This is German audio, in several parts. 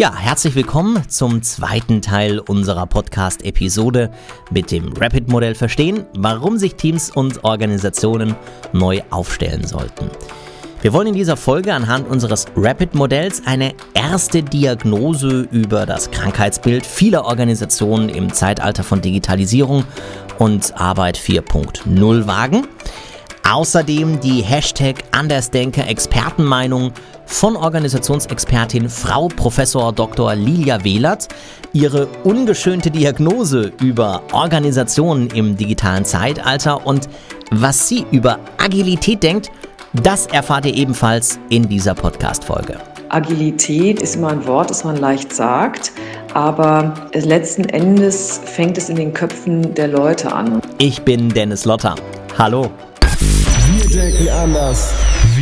Ja, herzlich willkommen zum zweiten Teil unserer Podcast-Episode mit dem Rapid-Modell Verstehen, warum sich Teams und Organisationen neu aufstellen sollten. Wir wollen in dieser Folge anhand unseres Rapid-Modells eine erste Diagnose über das Krankheitsbild vieler Organisationen im Zeitalter von Digitalisierung und Arbeit 4.0 wagen. Außerdem die Hashtag Andersdenker Expertenmeinung von Organisationsexpertin Frau Professor Dr. Lilia Wehlert, ihre ungeschönte Diagnose über Organisationen im digitalen Zeitalter und was sie über Agilität denkt, das erfahrt ihr ebenfalls in dieser Podcast-Folge. Agilität ist immer ein Wort, das man leicht sagt, aber letzten Endes fängt es in den Köpfen der Leute an. Ich bin Dennis Lotter. Hallo. Wir denken anders.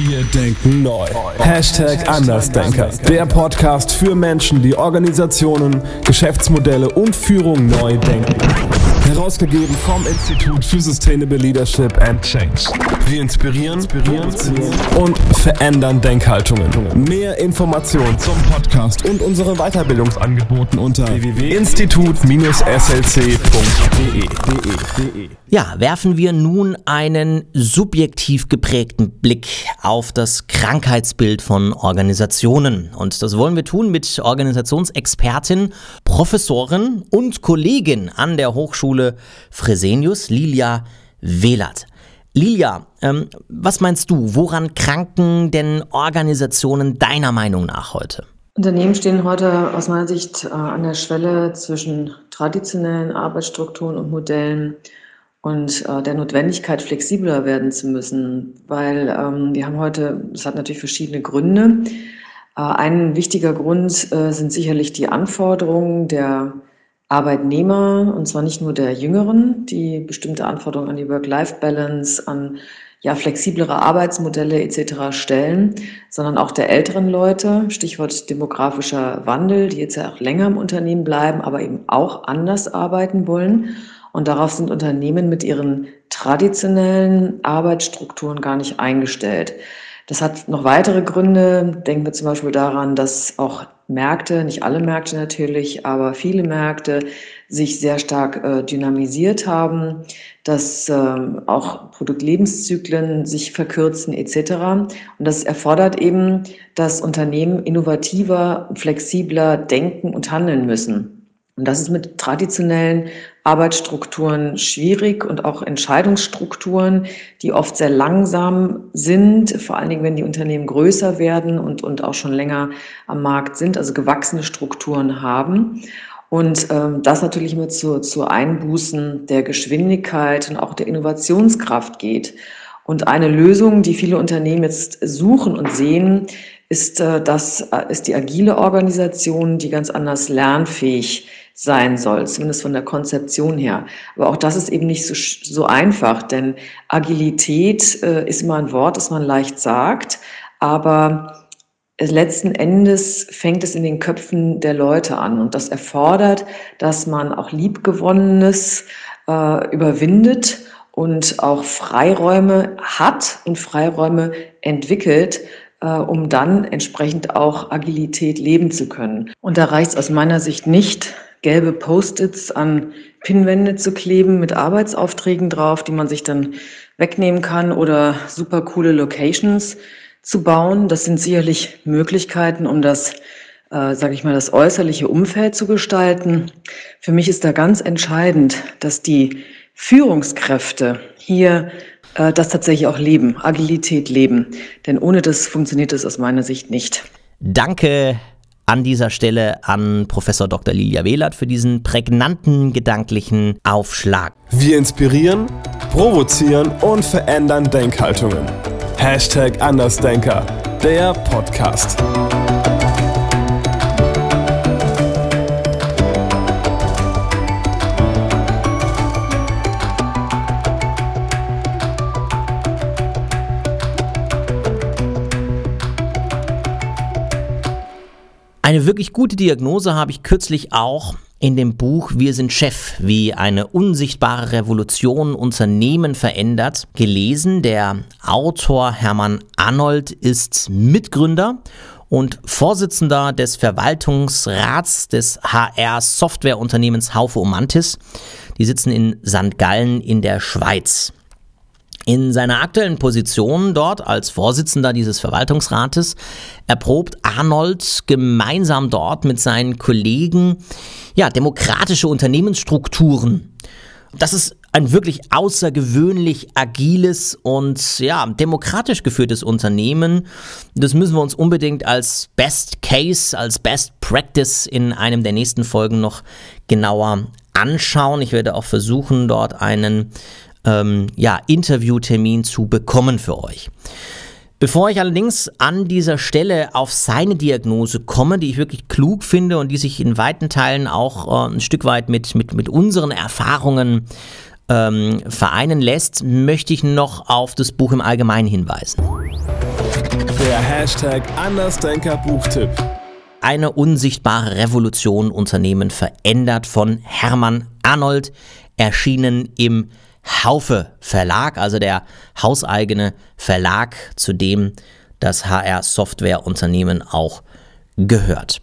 Wir denken neu. Hashtag Andersdenker. Der Podcast für Menschen, die Organisationen, Geschäftsmodelle und Führung neu denken. Herausgegeben vom Institut für Sustainable Leadership and Change. Wir inspirieren, inspirieren und verändern Denkhaltungen. Mehr Informationen zum Podcast und unsere Weiterbildungsangeboten unter www.institut-slc.de. Ja, werfen wir nun einen subjektiv geprägten Blick auf das Krankheitsbild von Organisationen. Und das wollen wir tun mit Organisationsexpertin, Professorin und Kollegin an der Hochschule Hochschule Fresenius, Lilia Wehlert. Lilia, ähm, was meinst du, woran kranken denn Organisationen deiner Meinung nach heute? Unternehmen stehen heute aus meiner Sicht äh, an der Schwelle zwischen traditionellen Arbeitsstrukturen und Modellen und äh, der Notwendigkeit, flexibler werden zu müssen, weil ähm, wir haben heute, das hat natürlich verschiedene Gründe. Äh, ein wichtiger Grund äh, sind sicherlich die Anforderungen der Arbeitnehmer, und zwar nicht nur der Jüngeren, die bestimmte Anforderungen an die Work-Life-Balance, an ja, flexiblere Arbeitsmodelle etc. stellen, sondern auch der älteren Leute, Stichwort demografischer Wandel, die jetzt ja auch länger im Unternehmen bleiben, aber eben auch anders arbeiten wollen. Und darauf sind Unternehmen mit ihren traditionellen Arbeitsstrukturen gar nicht eingestellt. Das hat noch weitere Gründe. Denken wir zum Beispiel daran, dass auch Märkte, nicht alle Märkte natürlich, aber viele Märkte sich sehr stark äh, dynamisiert haben, dass ähm, auch Produktlebenszyklen sich verkürzen etc. Und das erfordert eben, dass Unternehmen innovativer, flexibler denken und handeln müssen. Und das ist mit traditionellen Arbeitsstrukturen schwierig und auch Entscheidungsstrukturen, die oft sehr langsam sind, vor allen Dingen, wenn die Unternehmen größer werden und, und auch schon länger am Markt sind, also gewachsene Strukturen haben. Und ähm, das natürlich immer zu, zu Einbußen der Geschwindigkeit und auch der Innovationskraft geht. Und eine Lösung, die viele Unternehmen jetzt suchen und sehen, ist, äh, das äh, ist die agile Organisation, die ganz anders lernfähig sein soll, zumindest von der Konzeption her. Aber auch das ist eben nicht so, so einfach, denn Agilität äh, ist immer ein Wort, das man leicht sagt, aber letzten Endes fängt es in den Köpfen der Leute an und das erfordert, dass man auch Liebgewonnenes äh, überwindet und auch Freiräume hat und Freiräume entwickelt, äh, um dann entsprechend auch Agilität leben zu können. Und da reicht es aus meiner Sicht nicht, gelbe Post-its an Pinnwände zu kleben mit Arbeitsaufträgen drauf, die man sich dann wegnehmen kann oder super coole Locations zu bauen. Das sind sicherlich Möglichkeiten, um das, äh, sage ich mal, das äußerliche Umfeld zu gestalten. Für mich ist da ganz entscheidend, dass die Führungskräfte hier äh, das tatsächlich auch leben, Agilität leben. Denn ohne das funktioniert es aus meiner Sicht nicht. Danke an dieser Stelle an Professor Dr. Lilia Wehlert für diesen prägnanten gedanklichen Aufschlag. Wir inspirieren, provozieren und verändern Denkhaltungen. Hashtag Andersdenker, der Podcast. Eine wirklich gute Diagnose habe ich kürzlich auch in dem Buch Wir sind Chef, wie eine unsichtbare Revolution Unternehmen verändert, gelesen. Der Autor Hermann Arnold ist Mitgründer und Vorsitzender des Verwaltungsrats des HR-Softwareunternehmens Haufe Omantis. Die sitzen in St. Gallen in der Schweiz. In seiner aktuellen Position dort als Vorsitzender dieses Verwaltungsrates erprobt Arnold gemeinsam dort mit seinen Kollegen ja, demokratische Unternehmensstrukturen. Das ist ein wirklich außergewöhnlich agiles und ja, demokratisch geführtes Unternehmen. Das müssen wir uns unbedingt als Best Case, als Best Practice in einem der nächsten Folgen noch genauer anschauen. Ich werde auch versuchen, dort einen ähm, ja, Interviewtermin zu bekommen für euch. Bevor ich allerdings an dieser Stelle auf seine Diagnose komme, die ich wirklich klug finde und die sich in weiten Teilen auch äh, ein Stück weit mit, mit, mit unseren Erfahrungen ähm, vereinen lässt, möchte ich noch auf das Buch im Allgemeinen hinweisen. Der Hashtag Andersdenker Buchtipp. Eine unsichtbare Revolution Unternehmen verändert von Hermann Arnold, erschienen im Haufe Verlag, also der hauseigene Verlag, zu dem das HR Software Unternehmen auch gehört.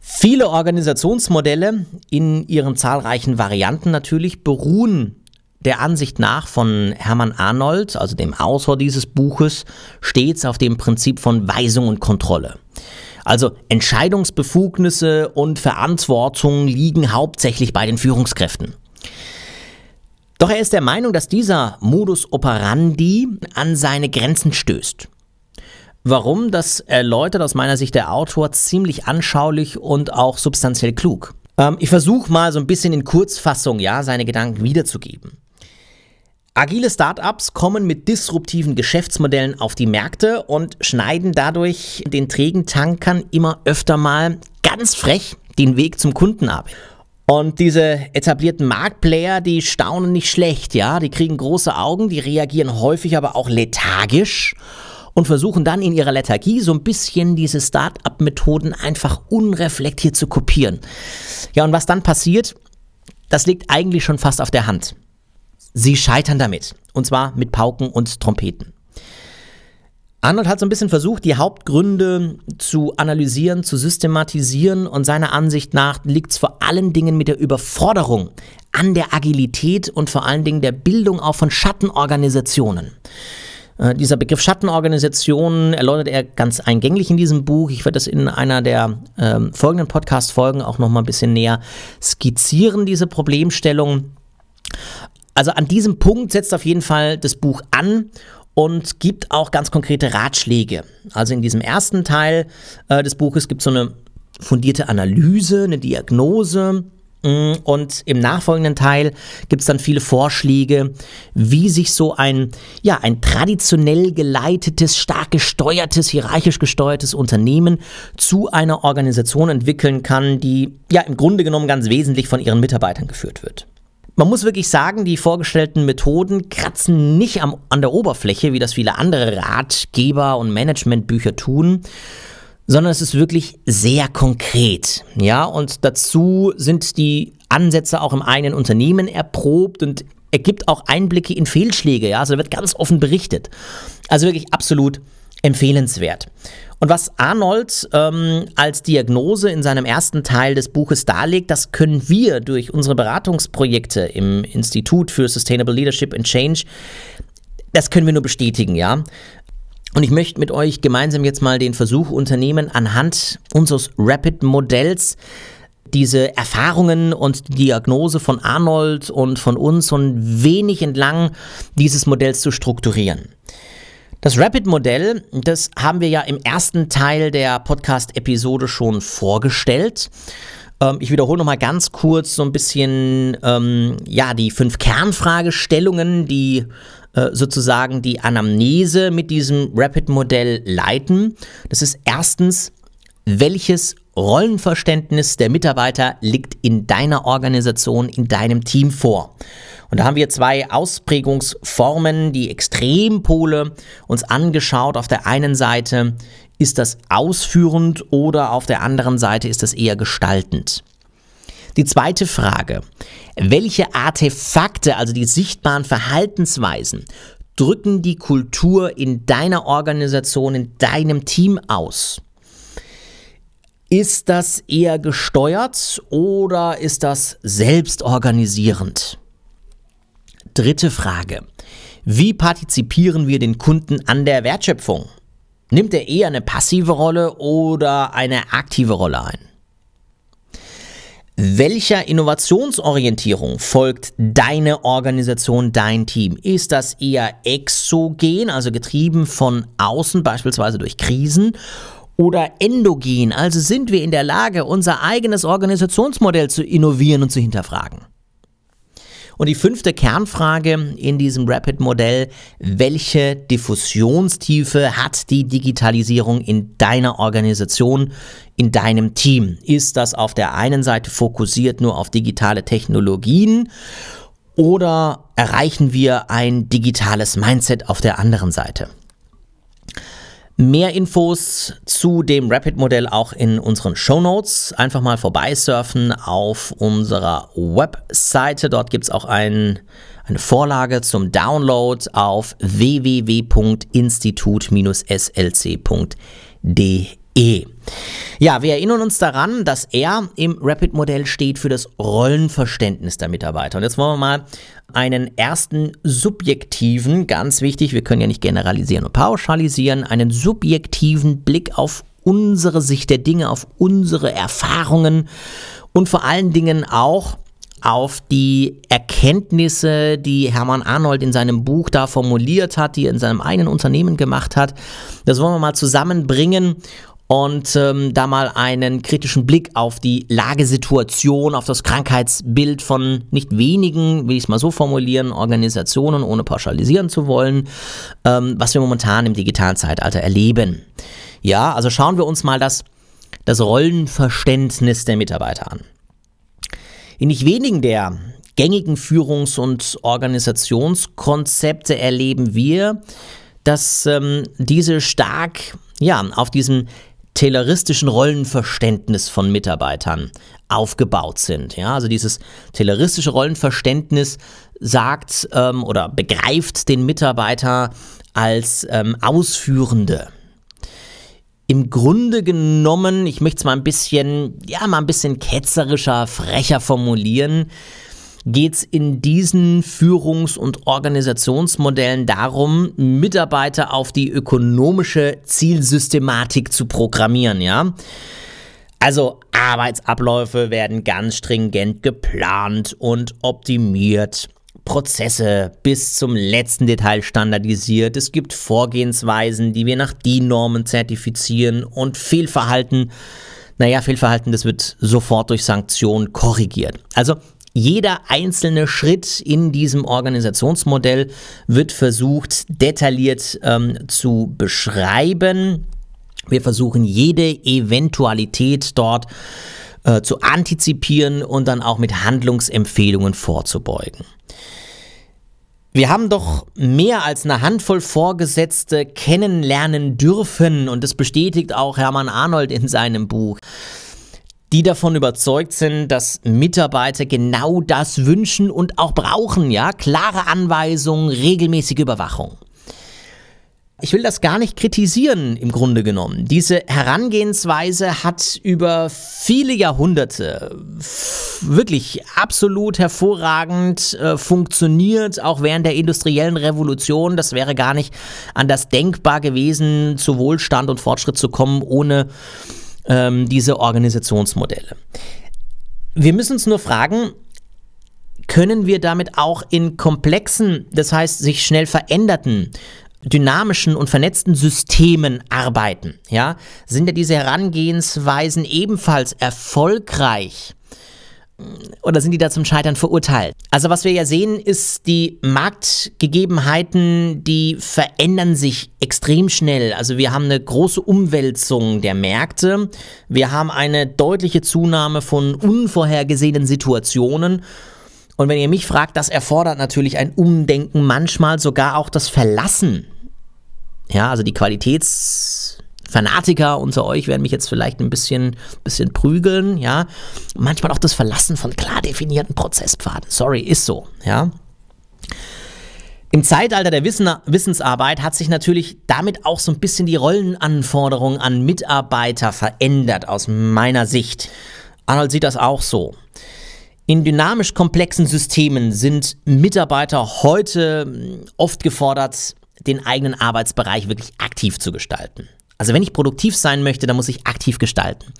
Viele Organisationsmodelle in ihren zahlreichen Varianten natürlich beruhen der Ansicht nach von Hermann Arnold, also dem Autor dieses Buches, stets auf dem Prinzip von Weisung und Kontrolle. Also Entscheidungsbefugnisse und Verantwortung liegen hauptsächlich bei den Führungskräften. Doch er ist der Meinung, dass dieser Modus operandi an seine Grenzen stößt. Warum? Das erläutert aus meiner Sicht der Autor ziemlich anschaulich und auch substanziell klug. Ähm, ich versuche mal so ein bisschen in Kurzfassung, ja, seine Gedanken wiederzugeben. Agile Startups kommen mit disruptiven Geschäftsmodellen auf die Märkte und schneiden dadurch den trägen Tankern immer öfter mal ganz frech den Weg zum Kunden ab. Und diese etablierten Marktplayer, die staunen nicht schlecht, ja, die kriegen große Augen, die reagieren häufig aber auch lethargisch und versuchen dann in ihrer Lethargie so ein bisschen diese Start-up-Methoden einfach unreflektiert zu kopieren. Ja, und was dann passiert, das liegt eigentlich schon fast auf der Hand. Sie scheitern damit. Und zwar mit Pauken und Trompeten. Arnold hat so ein bisschen versucht, die Hauptgründe zu analysieren, zu systematisieren und seiner Ansicht nach liegt es vor allen Dingen mit der Überforderung an der Agilität und vor allen Dingen der Bildung auch von Schattenorganisationen. Äh, dieser Begriff Schattenorganisation erläutert er ganz eingänglich in diesem Buch. Ich werde das in einer der ähm, folgenden Podcast-Folgen auch nochmal ein bisschen näher skizzieren, diese Problemstellung. Also an diesem Punkt setzt auf jeden Fall das Buch an und gibt auch ganz konkrete Ratschläge. Also in diesem ersten Teil äh, des Buches gibt es so eine fundierte Analyse, eine Diagnose. Mm, und im nachfolgenden Teil gibt es dann viele Vorschläge, wie sich so ein, ja, ein traditionell geleitetes, stark gesteuertes, hierarchisch gesteuertes Unternehmen zu einer Organisation entwickeln kann, die ja im Grunde genommen ganz wesentlich von ihren Mitarbeitern geführt wird. Man muss wirklich sagen, die vorgestellten Methoden kratzen nicht am, an der Oberfläche, wie das viele andere Ratgeber und Managementbücher tun, sondern es ist wirklich sehr konkret. Ja, und dazu sind die Ansätze auch im eigenen Unternehmen erprobt und ergibt auch Einblicke in Fehlschläge. Ja, also da wird ganz offen berichtet. Also wirklich absolut empfehlenswert. Und was Arnold ähm, als Diagnose in seinem ersten Teil des Buches darlegt, das können wir durch unsere Beratungsprojekte im Institut für Sustainable Leadership and Change, das können wir nur bestätigen, ja. Und ich möchte mit euch gemeinsam jetzt mal den Versuch unternehmen, anhand unseres Rapid-Modells diese Erfahrungen und Diagnose von Arnold und von uns so ein wenig entlang dieses Modells zu strukturieren. Das Rapid-Modell, das haben wir ja im ersten Teil der Podcast-Episode schon vorgestellt. Ähm, ich wiederhole nochmal ganz kurz so ein bisschen ähm, ja, die fünf Kernfragestellungen, die äh, sozusagen die Anamnese mit diesem Rapid-Modell leiten. Das ist erstens, welches Rollenverständnis der Mitarbeiter liegt in deiner Organisation, in deinem Team vor? Und da haben wir zwei Ausprägungsformen, die Extrempole uns angeschaut. Auf der einen Seite ist das ausführend oder auf der anderen Seite ist das eher gestaltend. Die zweite Frage. Welche Artefakte, also die sichtbaren Verhaltensweisen, drücken die Kultur in deiner Organisation, in deinem Team aus? Ist das eher gesteuert oder ist das selbstorganisierend? Dritte Frage. Wie partizipieren wir den Kunden an der Wertschöpfung? Nimmt er eher eine passive Rolle oder eine aktive Rolle ein? Welcher Innovationsorientierung folgt deine Organisation, dein Team? Ist das eher exogen, also getrieben von außen, beispielsweise durch Krisen, oder endogen, also sind wir in der Lage, unser eigenes Organisationsmodell zu innovieren und zu hinterfragen? Und die fünfte Kernfrage in diesem Rapid-Modell, welche Diffusionstiefe hat die Digitalisierung in deiner Organisation, in deinem Team? Ist das auf der einen Seite fokussiert nur auf digitale Technologien oder erreichen wir ein digitales Mindset auf der anderen Seite? Mehr Infos zu dem Rapid-Modell auch in unseren Show Notes. Einfach mal vorbeisurfen auf unserer Webseite. Dort gibt es auch ein, eine Vorlage zum Download auf www.institut-slc.de. Ja, wir erinnern uns daran, dass er im Rapid-Modell steht für das Rollenverständnis der Mitarbeiter. Und jetzt wollen wir mal einen ersten subjektiven, ganz wichtig, wir können ja nicht generalisieren und pauschalisieren, einen subjektiven Blick auf unsere Sicht der Dinge, auf unsere Erfahrungen und vor allen Dingen auch auf die Erkenntnisse, die Hermann Arnold in seinem Buch da formuliert hat, die er in seinem eigenen Unternehmen gemacht hat. Das wollen wir mal zusammenbringen und ähm, da mal einen kritischen Blick auf die Lagesituation, auf das Krankheitsbild von nicht wenigen, will ich es mal so formulieren, Organisationen, ohne pauschalisieren zu wollen, ähm, was wir momentan im digitalen Zeitalter erleben. Ja, also schauen wir uns mal das, das Rollenverständnis der Mitarbeiter an. In nicht wenigen der gängigen Führungs- und Organisationskonzepte erleben wir, dass ähm, diese stark ja, auf diesem tayloristischen Rollenverständnis von Mitarbeitern aufgebaut sind. Ja, also dieses tayloristische Rollenverständnis sagt ähm, oder begreift den Mitarbeiter als ähm, Ausführende. Im Grunde genommen, ich möchte es mal ein bisschen, ja, mal ein bisschen ketzerischer, frecher formulieren, geht es in diesen Führungs- und Organisationsmodellen darum, Mitarbeiter auf die ökonomische Zielsystematik zu programmieren, ja. Also Arbeitsabläufe werden ganz stringent geplant und optimiert. Prozesse bis zum letzten Detail standardisiert. Es gibt Vorgehensweisen, die wir nach DIN-Normen zertifizieren und Fehlverhalten, naja, Fehlverhalten, das wird sofort durch Sanktionen korrigiert. Also jeder einzelne Schritt in diesem Organisationsmodell wird versucht, detailliert ähm, zu beschreiben. Wir versuchen jede Eventualität dort äh, zu antizipieren und dann auch mit Handlungsempfehlungen vorzubeugen. Wir haben doch mehr als eine Handvoll Vorgesetzte kennenlernen dürfen und das bestätigt auch Hermann Arnold in seinem Buch die davon überzeugt sind, dass Mitarbeiter genau das wünschen und auch brauchen, ja, klare Anweisungen, regelmäßige Überwachung. Ich will das gar nicht kritisieren im Grunde genommen. Diese Herangehensweise hat über viele Jahrhunderte wirklich absolut hervorragend äh, funktioniert, auch während der industriellen Revolution. Das wäre gar nicht anders denkbar gewesen, zu Wohlstand und Fortschritt zu kommen, ohne ähm, diese Organisationsmodelle. Wir müssen uns nur fragen, können wir damit auch in komplexen, das heißt sich schnell veränderten, dynamischen und vernetzten Systemen arbeiten? Ja, sind ja diese Herangehensweisen ebenfalls erfolgreich? Oder sind die da zum Scheitern verurteilt? Also was wir ja sehen, ist die Marktgegebenheiten, die verändern sich extrem schnell. Also wir haben eine große Umwälzung der Märkte, wir haben eine deutliche Zunahme von unvorhergesehenen Situationen. Und wenn ihr mich fragt, das erfordert natürlich ein Umdenken, manchmal sogar auch das Verlassen. Ja, also die Qualitäts Fanatiker unter euch werden mich jetzt vielleicht ein bisschen, bisschen prügeln, ja. Manchmal auch das Verlassen von klar definierten Prozesspfaden. Sorry, ist so, ja. Im Zeitalter der Wissen Wissensarbeit hat sich natürlich damit auch so ein bisschen die Rollenanforderung an Mitarbeiter verändert, aus meiner Sicht. Arnold sieht das auch so. In dynamisch komplexen Systemen sind Mitarbeiter heute hm, oft gefordert, den eigenen Arbeitsbereich wirklich aktiv zu gestalten. Also wenn ich produktiv sein möchte, dann muss ich aktiv gestalten.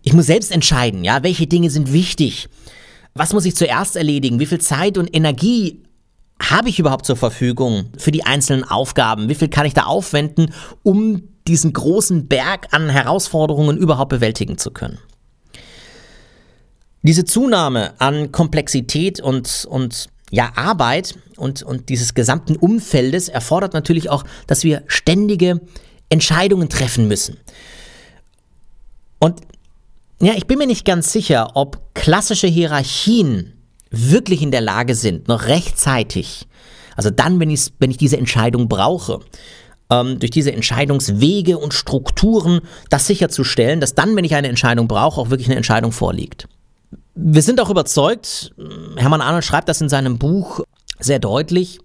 Ich muss selbst entscheiden, ja, welche Dinge sind wichtig. Was muss ich zuerst erledigen? Wie viel Zeit und Energie habe ich überhaupt zur Verfügung für die einzelnen Aufgaben? Wie viel kann ich da aufwenden, um diesen großen Berg an Herausforderungen überhaupt bewältigen zu können? Diese Zunahme an Komplexität und, und ja, Arbeit und, und dieses gesamten Umfeldes erfordert natürlich auch, dass wir ständige Entscheidungen treffen müssen. Und ja, ich bin mir nicht ganz sicher, ob klassische Hierarchien wirklich in der Lage sind, noch rechtzeitig, also dann, wenn, wenn ich diese Entscheidung brauche, ähm, durch diese Entscheidungswege und Strukturen das sicherzustellen, dass dann, wenn ich eine Entscheidung brauche, auch wirklich eine Entscheidung vorliegt. Wir sind auch überzeugt, Hermann Arnold schreibt das in seinem Buch sehr deutlich,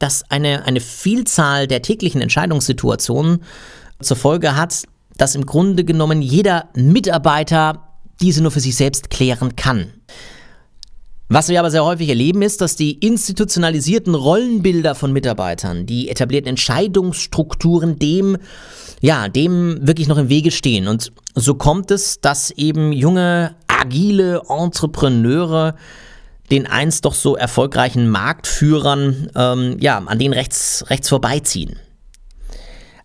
dass eine, eine Vielzahl der täglichen Entscheidungssituationen zur Folge hat, dass im Grunde genommen jeder Mitarbeiter diese nur für sich selbst klären kann. Was wir aber sehr häufig erleben, ist, dass die institutionalisierten Rollenbilder von Mitarbeitern, die etablierten Entscheidungsstrukturen dem, ja, dem wirklich noch im Wege stehen. Und so kommt es, dass eben junge, agile Entrepreneure den einst doch so erfolgreichen Marktführern, ähm, ja, an denen rechts, rechts vorbeiziehen.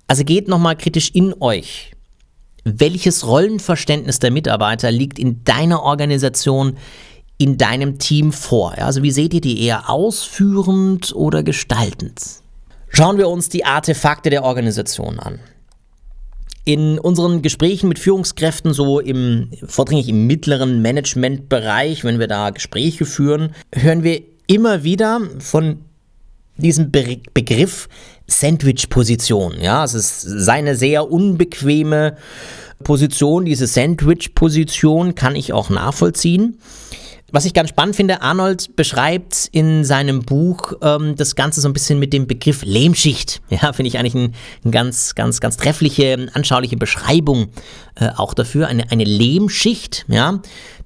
Also geht nochmal kritisch in euch. Welches Rollenverständnis der Mitarbeiter liegt in deiner Organisation, in deinem Team vor? Also wie seht ihr die eher ausführend oder gestaltend? Schauen wir uns die Artefakte der Organisation an. In unseren Gesprächen mit Führungskräften, so im, vordringlich im mittleren Managementbereich, wenn wir da Gespräche führen, hören wir immer wieder von diesem Be Begriff Sandwich-Position. Ja, es ist seine sehr unbequeme Position. Diese Sandwich-Position kann ich auch nachvollziehen. Was ich ganz spannend finde, Arnold beschreibt in seinem Buch ähm, das Ganze so ein bisschen mit dem Begriff Lehmschicht. Ja, finde ich eigentlich eine ein ganz, ganz, ganz treffliche, anschauliche Beschreibung äh, auch dafür. Eine, eine Lehmschicht, ja,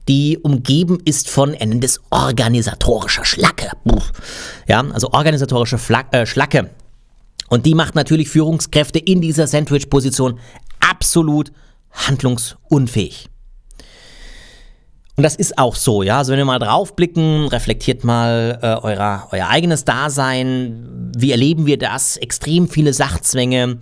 die umgeben ist von, er nennt organisatorischer Schlacke. Ja, also organisatorische Fla äh, Schlacke. Und die macht natürlich Führungskräfte in dieser Sandwich-Position absolut handlungsunfähig. Und das ist auch so, ja. Also wenn wir mal draufblicken, reflektiert mal äh, euer, euer eigenes Dasein. Wie erleben wir das? Extrem viele Sachzwänge,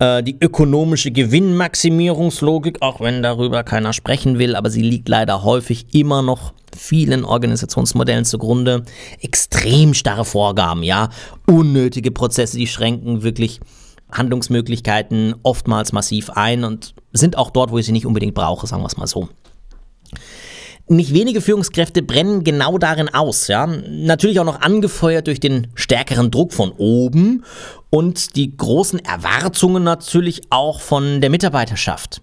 äh, die ökonomische Gewinnmaximierungslogik, auch wenn darüber keiner sprechen will, aber sie liegt leider häufig immer noch vielen Organisationsmodellen zugrunde. Extrem starre Vorgaben, ja. Unnötige Prozesse, die schränken wirklich Handlungsmöglichkeiten oftmals massiv ein und sind auch dort, wo ich sie nicht unbedingt brauche, sagen wir es mal so. Nicht wenige Führungskräfte brennen genau darin aus, ja. Natürlich auch noch angefeuert durch den stärkeren Druck von oben und die großen Erwartungen natürlich auch von der Mitarbeiterschaft.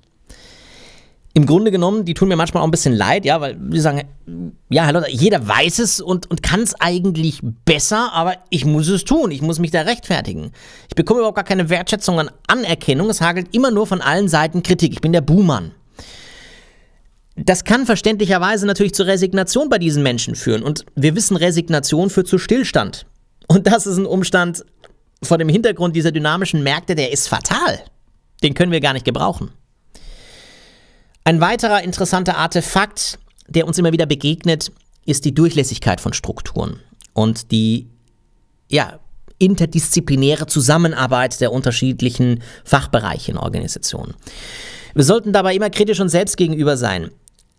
Im Grunde genommen, die tun mir manchmal auch ein bisschen leid, ja, weil die sagen, ja, Herr Lotter, jeder weiß es und, und kann es eigentlich besser, aber ich muss es tun, ich muss mich da rechtfertigen. Ich bekomme überhaupt gar keine Wertschätzung an Anerkennung, es hagelt immer nur von allen Seiten Kritik. Ich bin der Buhmann. Das kann verständlicherweise natürlich zur Resignation bei diesen Menschen führen. Und wir wissen, Resignation führt zu Stillstand. Und das ist ein Umstand vor dem Hintergrund dieser dynamischen Märkte, der ist fatal. Den können wir gar nicht gebrauchen. Ein weiterer interessanter Artefakt, der uns immer wieder begegnet, ist die Durchlässigkeit von Strukturen und die ja, interdisziplinäre Zusammenarbeit der unterschiedlichen Fachbereiche in Organisationen. Wir sollten dabei immer kritisch uns selbst gegenüber sein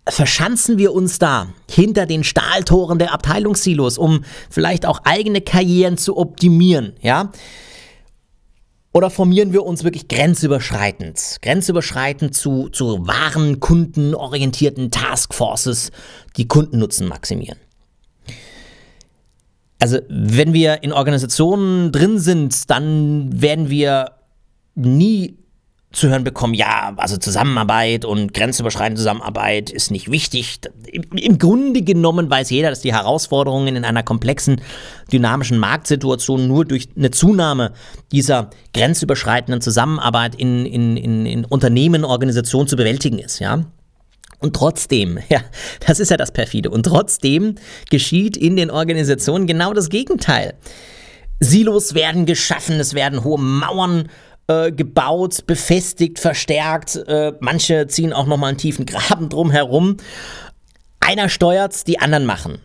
verschanzen wir uns da hinter den Stahltoren der Abteilungssilos, um vielleicht auch eigene Karrieren zu optimieren, ja? Oder formieren wir uns wirklich grenzüberschreitend, grenzüberschreitend zu, zu wahren kundenorientierten Taskforces, die Kundennutzen maximieren? Also, wenn wir in Organisationen drin sind, dann werden wir nie zu hören bekommen, ja, also Zusammenarbeit und grenzüberschreitende Zusammenarbeit ist nicht wichtig. Im, Grunde genommen weiß jeder, dass die Herausforderungen in einer komplexen, dynamischen Marktsituation nur durch eine Zunahme dieser grenzüberschreitenden Zusammenarbeit in, in, in, in Unternehmen, Organisationen zu bewältigen ist, ja. Und trotzdem, ja, das ist ja das perfide, und trotzdem geschieht in den Organisationen genau das Gegenteil. Silos werden geschaffen, es werden hohe Mauern äh, gebaut, befestigt, verstärkt. Äh, manche ziehen auch nochmal einen tiefen Graben drum herum. Einer steuert, die anderen machen.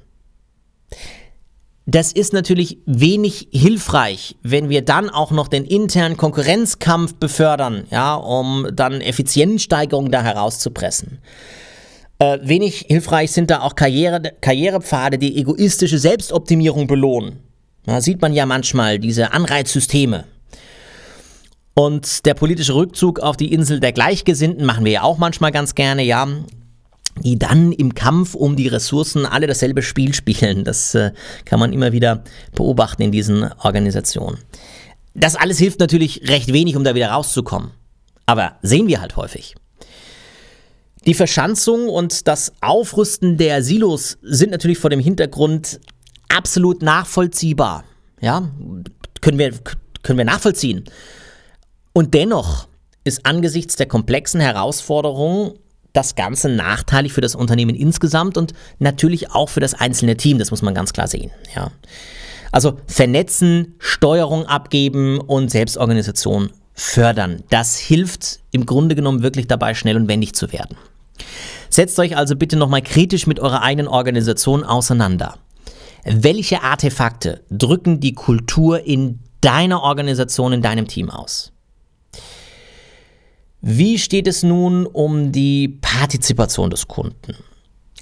Das ist natürlich wenig hilfreich, wenn wir dann auch noch den internen Konkurrenzkampf befördern, ja, um dann Effizienzsteigerungen da herauszupressen. Äh, wenig hilfreich sind da auch Karriere, Karrierepfade, die egoistische Selbstoptimierung belohnen. Da sieht man ja manchmal diese Anreizsysteme. Und der politische Rückzug auf die Insel der Gleichgesinnten machen wir ja auch manchmal ganz gerne, ja. Die dann im Kampf um die Ressourcen alle dasselbe Spiel spielen. Das äh, kann man immer wieder beobachten in diesen Organisationen. Das alles hilft natürlich recht wenig, um da wieder rauszukommen. Aber sehen wir halt häufig. Die Verschanzung und das Aufrüsten der Silos sind natürlich vor dem Hintergrund absolut nachvollziehbar. Ja, können wir, können wir nachvollziehen. Und dennoch ist angesichts der komplexen Herausforderungen das Ganze nachteilig für das Unternehmen insgesamt und natürlich auch für das einzelne Team, das muss man ganz klar sehen. Ja. Also vernetzen, Steuerung abgeben und Selbstorganisation fördern. Das hilft im Grunde genommen wirklich dabei, schnell und wendig zu werden. Setzt euch also bitte nochmal kritisch mit eurer eigenen Organisation auseinander. Welche Artefakte drücken die Kultur in deiner Organisation, in deinem Team aus? Wie steht es nun um die Partizipation des Kunden?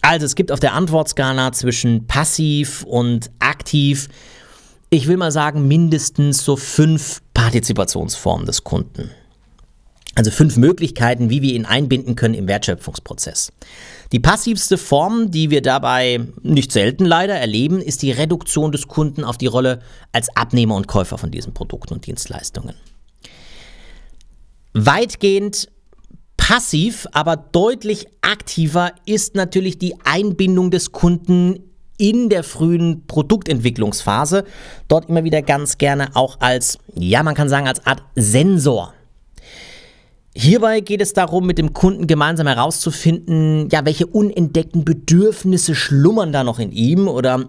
Also es gibt auf der Antwortskala zwischen passiv und aktiv, ich will mal sagen, mindestens so fünf Partizipationsformen des Kunden. Also fünf Möglichkeiten, wie wir ihn einbinden können im Wertschöpfungsprozess. Die passivste Form, die wir dabei nicht selten leider erleben, ist die Reduktion des Kunden auf die Rolle als Abnehmer und Käufer von diesen Produkten und Dienstleistungen weitgehend passiv, aber deutlich aktiver ist natürlich die Einbindung des Kunden in der frühen Produktentwicklungsphase. Dort immer wieder ganz gerne auch als, ja, man kann sagen, als Art Sensor Hierbei geht es darum, mit dem Kunden gemeinsam herauszufinden, ja, welche unentdeckten Bedürfnisse schlummern da noch in ihm oder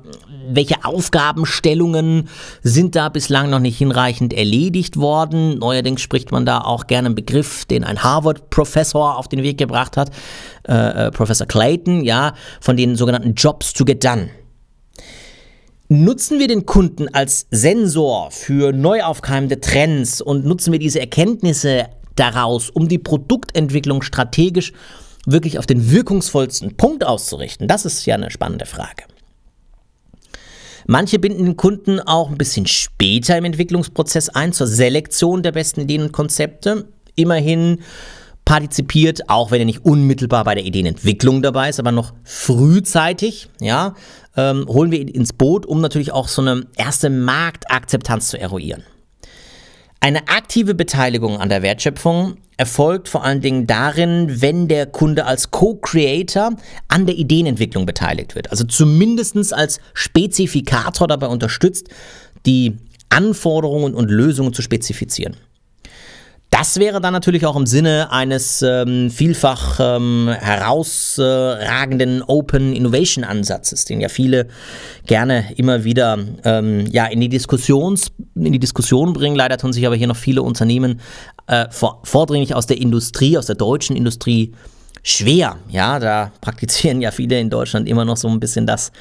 welche Aufgabenstellungen sind da bislang noch nicht hinreichend erledigt worden. Neuerdings spricht man da auch gerne einen Begriff, den ein Harvard-Professor auf den Weg gebracht hat, äh, äh, Professor Clayton, ja, von den sogenannten Jobs to get done. Nutzen wir den Kunden als Sensor für neu aufkeimende Trends und nutzen wir diese Erkenntnisse daraus, um die Produktentwicklung strategisch wirklich auf den wirkungsvollsten Punkt auszurichten? Das ist ja eine spannende Frage. Manche binden den Kunden auch ein bisschen später im Entwicklungsprozess ein, zur Selektion der besten Ideen und Konzepte. Immerhin partizipiert, auch wenn er nicht unmittelbar bei der Ideenentwicklung dabei ist, aber noch frühzeitig, ja, ähm, holen wir ihn ins Boot, um natürlich auch so eine erste Marktakzeptanz zu eruieren. Eine aktive Beteiligung an der Wertschöpfung erfolgt vor allen Dingen darin, wenn der Kunde als Co-Creator an der Ideenentwicklung beteiligt wird. Also zumindest als Spezifikator dabei unterstützt, die Anforderungen und Lösungen zu spezifizieren. Das wäre dann natürlich auch im Sinne eines ähm, vielfach ähm, herausragenden Open Innovation Ansatzes, den ja viele gerne immer wieder ähm, ja, in, die Diskussions, in die Diskussion bringen. Leider tun sich aber hier noch viele Unternehmen äh, vor, vordringlich aus der Industrie, aus der deutschen Industrie schwer. Ja, da praktizieren ja viele in Deutschland immer noch so ein bisschen das,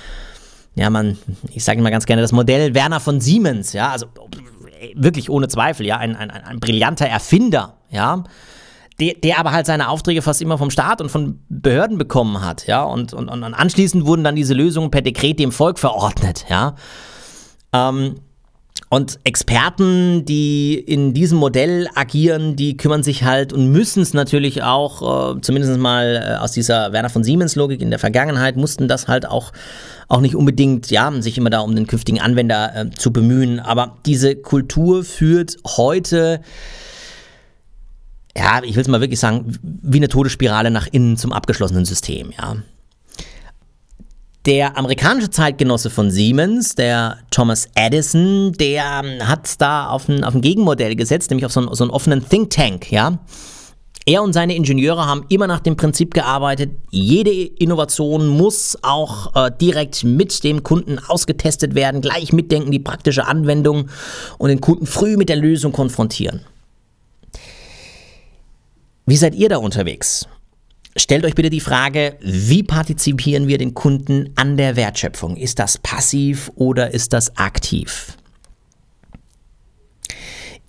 ja, man, ich sage immer ganz gerne, das Modell Werner von Siemens, ja, also wirklich ohne Zweifel, ja, ein, ein, ein brillanter Erfinder, ja, der, der aber halt seine Aufträge fast immer vom Staat und von Behörden bekommen hat, ja, und, und, und anschließend wurden dann diese Lösungen per Dekret dem Volk verordnet, ja. Ähm, und Experten, die in diesem Modell agieren, die kümmern sich halt und müssen es natürlich auch, äh, zumindest mal äh, aus dieser Werner von Siemens Logik in der Vergangenheit, mussten das halt auch, auch nicht unbedingt, ja, sich immer da um den künftigen Anwender äh, zu bemühen. Aber diese Kultur führt heute ja, ich will es mal wirklich sagen, wie eine Todesspirale nach innen zum abgeschlossenen System, ja. Der amerikanische Zeitgenosse von Siemens, der Thomas Edison, der hat da auf ein, auf ein Gegenmodell gesetzt, nämlich auf so einen, so einen offenen Think Tank, ja. Er und seine Ingenieure haben immer nach dem Prinzip gearbeitet, jede Innovation muss auch äh, direkt mit dem Kunden ausgetestet werden, gleich mitdenken, die praktische Anwendung und den Kunden früh mit der Lösung konfrontieren. Wie seid ihr da unterwegs? Stellt euch bitte die Frage, wie partizipieren wir den Kunden an der Wertschöpfung? Ist das passiv oder ist das aktiv?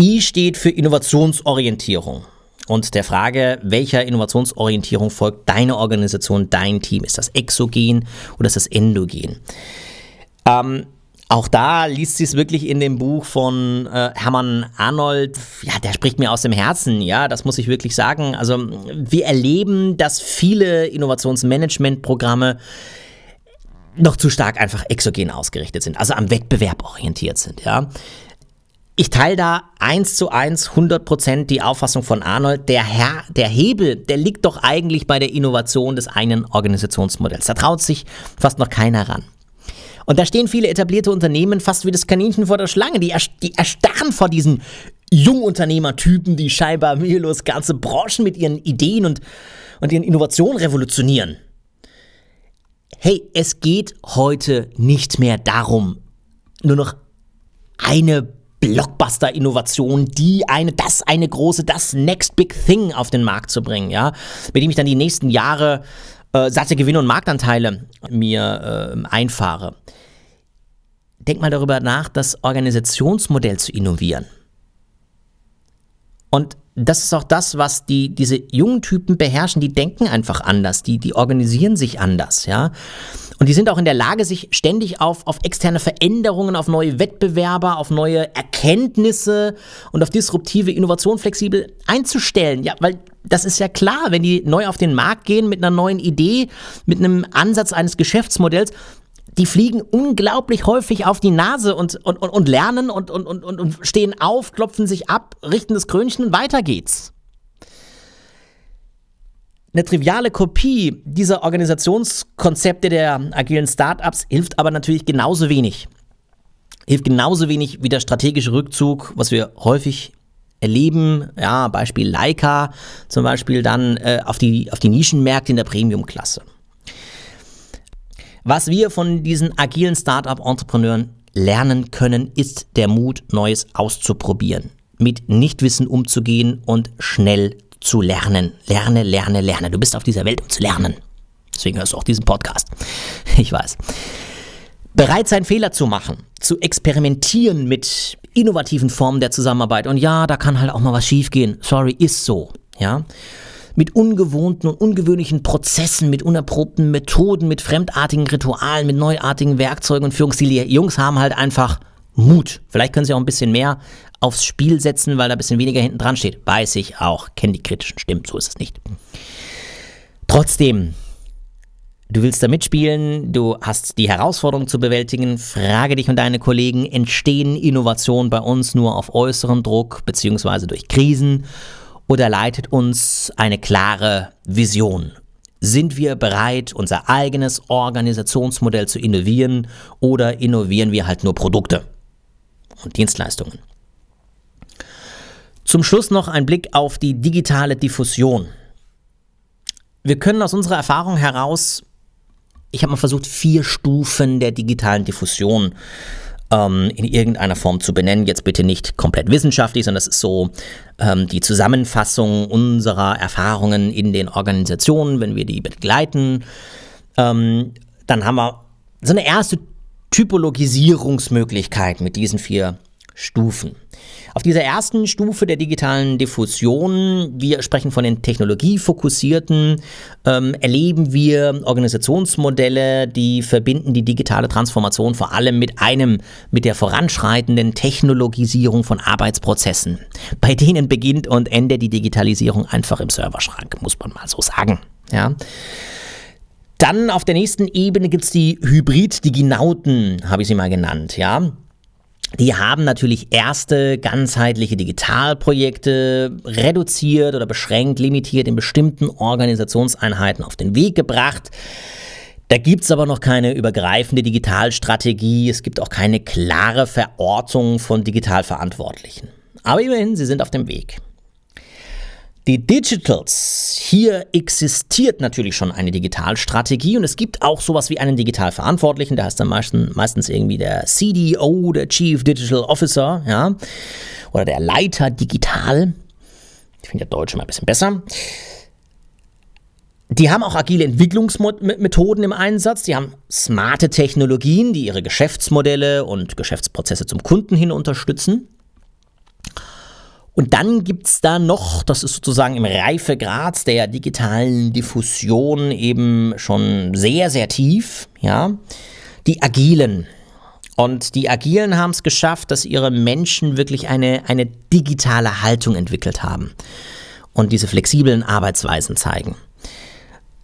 I steht für Innovationsorientierung. Und der Frage, welcher Innovationsorientierung folgt deine Organisation, dein Team? Ist das exogen oder ist das endogen? Ähm, auch da liest sie es wirklich in dem Buch von äh, Hermann Arnold. Ja, der spricht mir aus dem Herzen. Ja, das muss ich wirklich sagen. Also, wir erleben, dass viele Innovationsmanagementprogramme noch zu stark einfach exogen ausgerichtet sind, also am Wettbewerb orientiert sind. Ja. Ich teile da eins zu eins 100 Prozent die Auffassung von Arnold. Der, Herr, der Hebel, der liegt doch eigentlich bei der Innovation des einen Organisationsmodells. Da traut sich fast noch keiner ran. Und da stehen viele etablierte Unternehmen fast wie das Kaninchen vor der Schlange. Die, die erstarren vor diesen Jungunternehmertypen, die scheinbar mühelos ganze Branchen mit ihren Ideen und, und ihren Innovationen revolutionieren. Hey, es geht heute nicht mehr darum, nur noch eine Blockbuster-Innovation, die eine, das eine große, das Next Big Thing auf den Markt zu bringen, ja, mit dem ich dann die nächsten Jahre äh, satte Gewinne und Marktanteile mir äh, einfahre. Denk mal darüber nach, das Organisationsmodell zu innovieren. Und das ist auch das, was die, diese jungen Typen beherrschen. Die denken einfach anders, die, die organisieren sich anders, ja. Und die sind auch in der Lage, sich ständig auf, auf externe Veränderungen, auf neue Wettbewerber, auf neue Erkenntnisse und auf disruptive Innovation flexibel einzustellen. Ja, weil das ist ja klar, wenn die neu auf den Markt gehen mit einer neuen Idee, mit einem Ansatz eines Geschäftsmodells, die fliegen unglaublich häufig auf die Nase und, und, und, und lernen und, und, und, und stehen auf, klopfen sich ab, richten das Krönchen und weiter geht's. Eine triviale Kopie dieser Organisationskonzepte der agilen Startups hilft aber natürlich genauso wenig. Hilft genauso wenig wie der strategische Rückzug, was wir häufig erleben, ja, Beispiel Leica, zum Beispiel dann äh, auf, die, auf die Nischenmärkte in der Premium-Klasse. Was wir von diesen agilen Startup-Entrepreneuren lernen können, ist der Mut, Neues auszuprobieren, mit Nichtwissen umzugehen und schnell zu lernen. Lerne, lerne, lerne. Du bist auf dieser Welt, um zu lernen. Deswegen hörst du auch diesen Podcast. Ich weiß. Bereit sein, Fehler zu machen, zu experimentieren mit innovativen Formen der Zusammenarbeit. Und ja, da kann halt auch mal was schiefgehen. Sorry, ist so. Ja. Mit ungewohnten und ungewöhnlichen Prozessen, mit unerprobten Methoden, mit fremdartigen Ritualen, mit neuartigen Werkzeugen und Führungsstile. Die Jungs haben halt einfach Mut. Vielleicht können sie auch ein bisschen mehr aufs Spiel setzen, weil da ein bisschen weniger hinten dran steht. Weiß ich auch. Kenne die kritischen Stimmen, so ist es nicht. Trotzdem, du willst da mitspielen, du hast die Herausforderung zu bewältigen. Frage dich und deine Kollegen, entstehen Innovationen bei uns nur auf äußeren Druck bzw. durch Krisen oder leitet uns eine klare Vision? Sind wir bereit, unser eigenes Organisationsmodell zu innovieren oder innovieren wir halt nur Produkte und Dienstleistungen? Zum Schluss noch ein Blick auf die digitale Diffusion. Wir können aus unserer Erfahrung heraus, ich habe mal versucht, vier Stufen der digitalen Diffusion ähm, in irgendeiner Form zu benennen. Jetzt bitte nicht komplett wissenschaftlich, sondern das ist so ähm, die Zusammenfassung unserer Erfahrungen in den Organisationen, wenn wir die begleiten. Ähm, dann haben wir so eine erste Typologisierungsmöglichkeit mit diesen vier Stufen. Auf dieser ersten Stufe der digitalen Diffusion, wir sprechen von den technologiefokussierten, ähm, erleben wir Organisationsmodelle, die verbinden die digitale Transformation vor allem mit einem, mit der voranschreitenden Technologisierung von Arbeitsprozessen. Bei denen beginnt und endet die Digitalisierung einfach im Serverschrank, muss man mal so sagen. Ja. Dann auf der nächsten Ebene gibt es die Hybrid-Diginauten, habe ich sie mal genannt, ja. Die haben natürlich erste ganzheitliche Digitalprojekte reduziert oder beschränkt, limitiert in bestimmten Organisationseinheiten auf den Weg gebracht. Da gibt es aber noch keine übergreifende Digitalstrategie, es gibt auch keine klare Verortung von Digitalverantwortlichen. Aber immerhin, sie sind auf dem Weg. Die Digitals. Hier existiert natürlich schon eine Digitalstrategie und es gibt auch sowas wie einen Digitalverantwortlichen, der heißt dann meistens, meistens irgendwie der CDO, der Chief Digital Officer, ja, oder der Leiter Digital. Ich finde der Deutsche mal ein bisschen besser. Die haben auch agile Entwicklungsmethoden im Einsatz, die haben smarte Technologien, die ihre Geschäftsmodelle und Geschäftsprozesse zum Kunden hin unterstützen. Und dann gibt es da noch, das ist sozusagen im Reifegrad der digitalen Diffusion eben schon sehr, sehr tief, ja, die Agilen. Und die Agilen haben es geschafft, dass ihre Menschen wirklich eine, eine digitale Haltung entwickelt haben und diese flexiblen Arbeitsweisen zeigen.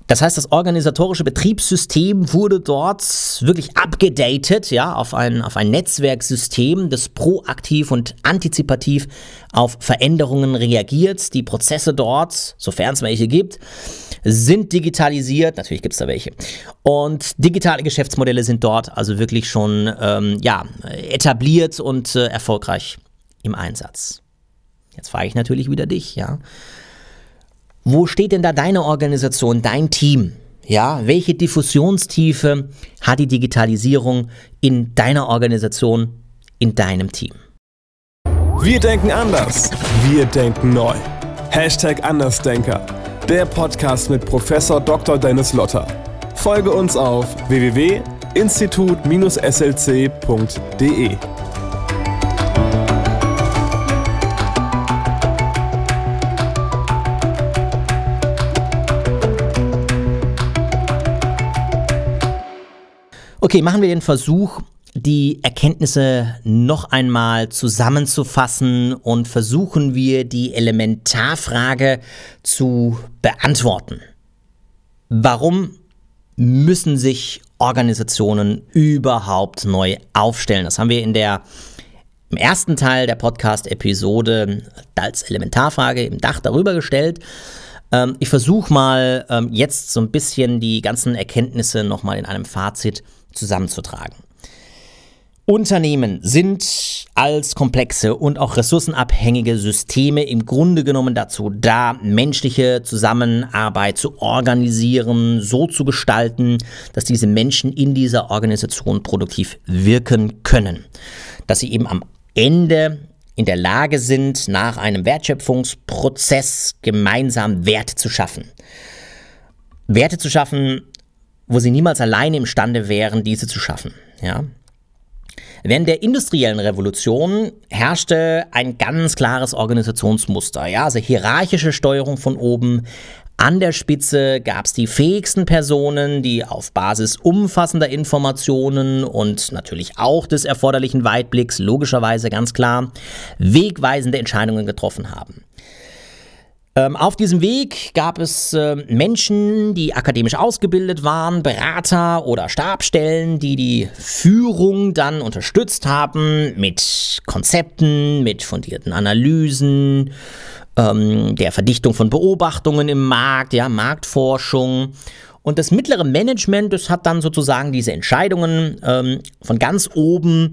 Das heißt, das organisatorische Betriebssystem wurde dort wirklich abgedatet, ja, auf ein, auf ein Netzwerksystem, das proaktiv und antizipativ auf Veränderungen reagiert. Die Prozesse dort, sofern es welche gibt, sind digitalisiert. Natürlich gibt es da welche. Und digitale Geschäftsmodelle sind dort also wirklich schon ähm, ja, etabliert und äh, erfolgreich im Einsatz. Jetzt frage ich natürlich wieder dich, ja. Wo steht denn da deine Organisation, dein Team? Ja, welche Diffusionstiefe hat die Digitalisierung in deiner Organisation, in deinem Team? Wir denken anders. Wir denken neu. Hashtag Andersdenker. Der Podcast mit Professor Dr. Dennis Lotter. Folge uns auf www.institut-slc.de. Okay, machen wir den Versuch, die Erkenntnisse noch einmal zusammenzufassen und versuchen wir die Elementarfrage zu beantworten. Warum müssen sich Organisationen überhaupt neu aufstellen? Das haben wir in der im ersten Teil der Podcast-Episode als Elementarfrage im Dach darüber gestellt. Ähm, ich versuche mal ähm, jetzt so ein bisschen die ganzen Erkenntnisse nochmal in einem Fazit zusammenzutragen. Unternehmen sind als komplexe und auch ressourcenabhängige Systeme im Grunde genommen dazu da, menschliche Zusammenarbeit zu organisieren, so zu gestalten, dass diese Menschen in dieser Organisation produktiv wirken können. Dass sie eben am Ende in der Lage sind, nach einem Wertschöpfungsprozess gemeinsam Werte zu schaffen. Werte zu schaffen, wo sie niemals alleine imstande wären, diese zu schaffen. Ja? Während der industriellen Revolution herrschte ein ganz klares Organisationsmuster, ja, also hierarchische Steuerung von oben. An der Spitze gab es die fähigsten Personen, die auf Basis umfassender Informationen und natürlich auch des erforderlichen Weitblicks, logischerweise ganz klar, wegweisende Entscheidungen getroffen haben. Ähm, auf diesem Weg gab es äh, Menschen, die akademisch ausgebildet waren, Berater oder Stabstellen, die die Führung dann unterstützt haben mit Konzepten, mit fundierten Analysen, ähm, der Verdichtung von Beobachtungen im Markt, ja, Marktforschung. Und das mittlere Management, das hat dann sozusagen diese Entscheidungen ähm, von ganz oben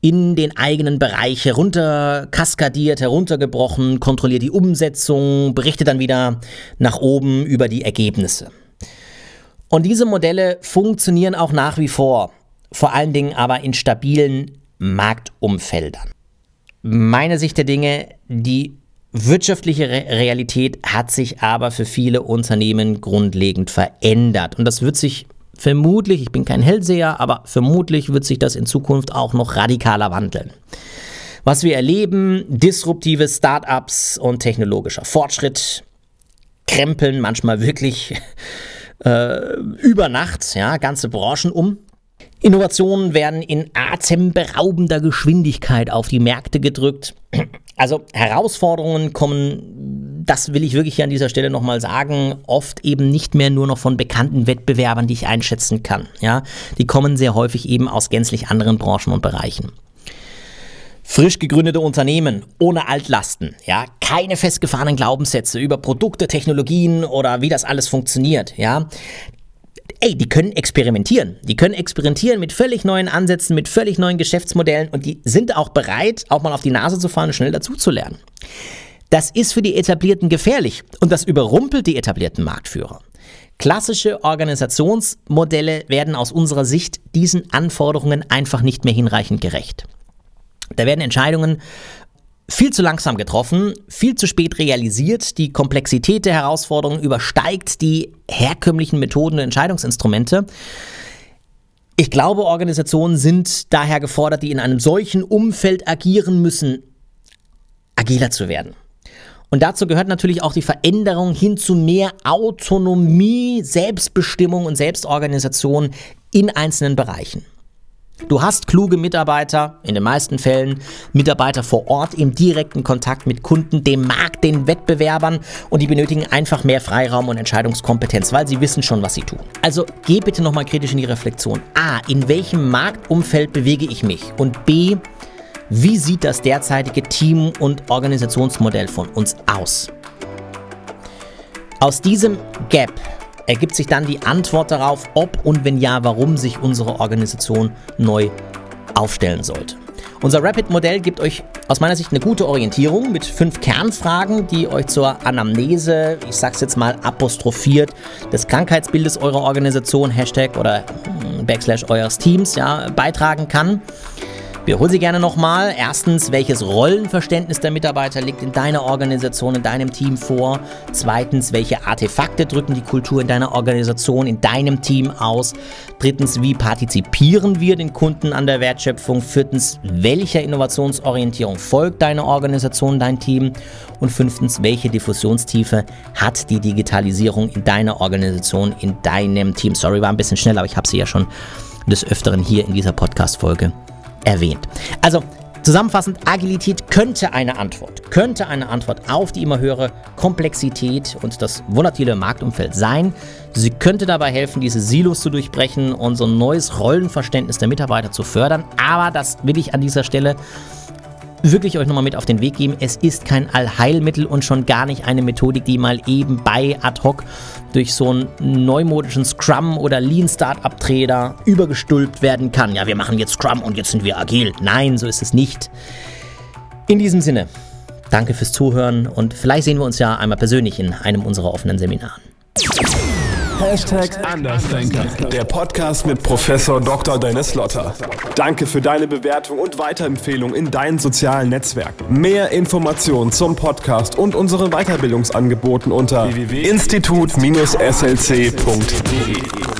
in den eigenen Bereich herunterkaskadiert, heruntergebrochen, kontrolliert die Umsetzung, berichtet dann wieder nach oben über die Ergebnisse. Und diese Modelle funktionieren auch nach wie vor, vor allen Dingen aber in stabilen Marktumfeldern. Meine Sicht der Dinge, die wirtschaftliche Re Realität hat sich aber für viele Unternehmen grundlegend verändert und das wird sich vermutlich, ich bin kein Hellseher, aber vermutlich wird sich das in Zukunft auch noch radikaler wandeln. Was wir erleben, disruptive Startups und technologischer Fortschritt krempeln manchmal wirklich äh, über Nacht ja, ganze Branchen um. Innovationen werden in atemberaubender Geschwindigkeit auf die Märkte gedrückt. Also Herausforderungen kommen, das will ich wirklich hier an dieser Stelle nochmal sagen, oft eben nicht mehr nur noch von bekannten Wettbewerbern, die ich einschätzen kann. Ja, die kommen sehr häufig eben aus gänzlich anderen Branchen und Bereichen. Frisch gegründete Unternehmen ohne Altlasten, ja, keine festgefahrenen Glaubenssätze über Produkte, Technologien oder wie das alles funktioniert, ja. Ey, die können experimentieren. Die können experimentieren mit völlig neuen Ansätzen, mit völlig neuen Geschäftsmodellen und die sind auch bereit, auch mal auf die Nase zu fahren und schnell dazuzulernen. Das ist für die Etablierten gefährlich und das überrumpelt die etablierten Marktführer. Klassische Organisationsmodelle werden aus unserer Sicht diesen Anforderungen einfach nicht mehr hinreichend gerecht. Da werden Entscheidungen viel zu langsam getroffen, viel zu spät realisiert, die Komplexität der Herausforderungen übersteigt die herkömmlichen Methoden und Entscheidungsinstrumente. Ich glaube, Organisationen sind daher gefordert, die in einem solchen Umfeld agieren müssen, agiler zu werden. Und dazu gehört natürlich auch die Veränderung hin zu mehr Autonomie, Selbstbestimmung und Selbstorganisation in einzelnen Bereichen. Du hast kluge Mitarbeiter, in den meisten Fällen Mitarbeiter vor Ort im direkten Kontakt mit Kunden, dem Markt, den Wettbewerbern und die benötigen einfach mehr Freiraum und Entscheidungskompetenz, weil sie wissen schon, was sie tun. Also geh bitte nochmal kritisch in die Reflexion. A, in welchem Marktumfeld bewege ich mich? Und B, wie sieht das derzeitige Team- und Organisationsmodell von uns aus? Aus diesem Gap ergibt sich dann die Antwort darauf, ob und wenn ja, warum sich unsere Organisation neu aufstellen sollte. Unser Rapid-Modell gibt euch aus meiner Sicht eine gute Orientierung mit fünf Kernfragen, die euch zur Anamnese, ich sag's jetzt mal apostrophiert, des Krankheitsbildes eurer Organisation, Hashtag oder hm, Backslash eures Teams, ja, beitragen kann. Wiederhol sie gerne nochmal. Erstens, welches Rollenverständnis der Mitarbeiter liegt in deiner Organisation, in deinem Team vor? Zweitens, welche Artefakte drücken die Kultur in deiner Organisation, in deinem Team aus? Drittens, wie partizipieren wir den Kunden an der Wertschöpfung? Viertens, welcher Innovationsorientierung folgt deine Organisation, dein Team? Und fünftens, welche Diffusionstiefe hat die Digitalisierung in deiner Organisation, in deinem Team? Sorry, war ein bisschen schnell, aber ich habe sie ja schon des Öfteren hier in dieser Podcast-Folge erwähnt. Also zusammenfassend, Agilität könnte eine Antwort, könnte eine Antwort auf die immer höhere Komplexität und das volatile Marktumfeld sein. Sie könnte dabei helfen, diese Silos zu durchbrechen und so ein neues Rollenverständnis der Mitarbeiter zu fördern. Aber das will ich an dieser Stelle wirklich euch nochmal mit auf den Weg geben. Es ist kein Allheilmittel und schon gar nicht eine Methodik, die mal eben bei ad hoc durch so einen neumodischen Scrum oder Lean Startup Trader übergestülpt werden kann. Ja, wir machen jetzt Scrum und jetzt sind wir agil. Nein, so ist es nicht. In diesem Sinne, danke fürs Zuhören und vielleicht sehen wir uns ja einmal persönlich in einem unserer offenen Seminaren. Hashtag Andersdenker. Der Podcast mit Professor Dr. Dennis Lotter. Danke für deine Bewertung und Weiterempfehlung in deinen sozialen Netzwerken. Mehr Informationen zum Podcast und unseren Weiterbildungsangeboten unter www.institut-slc.de.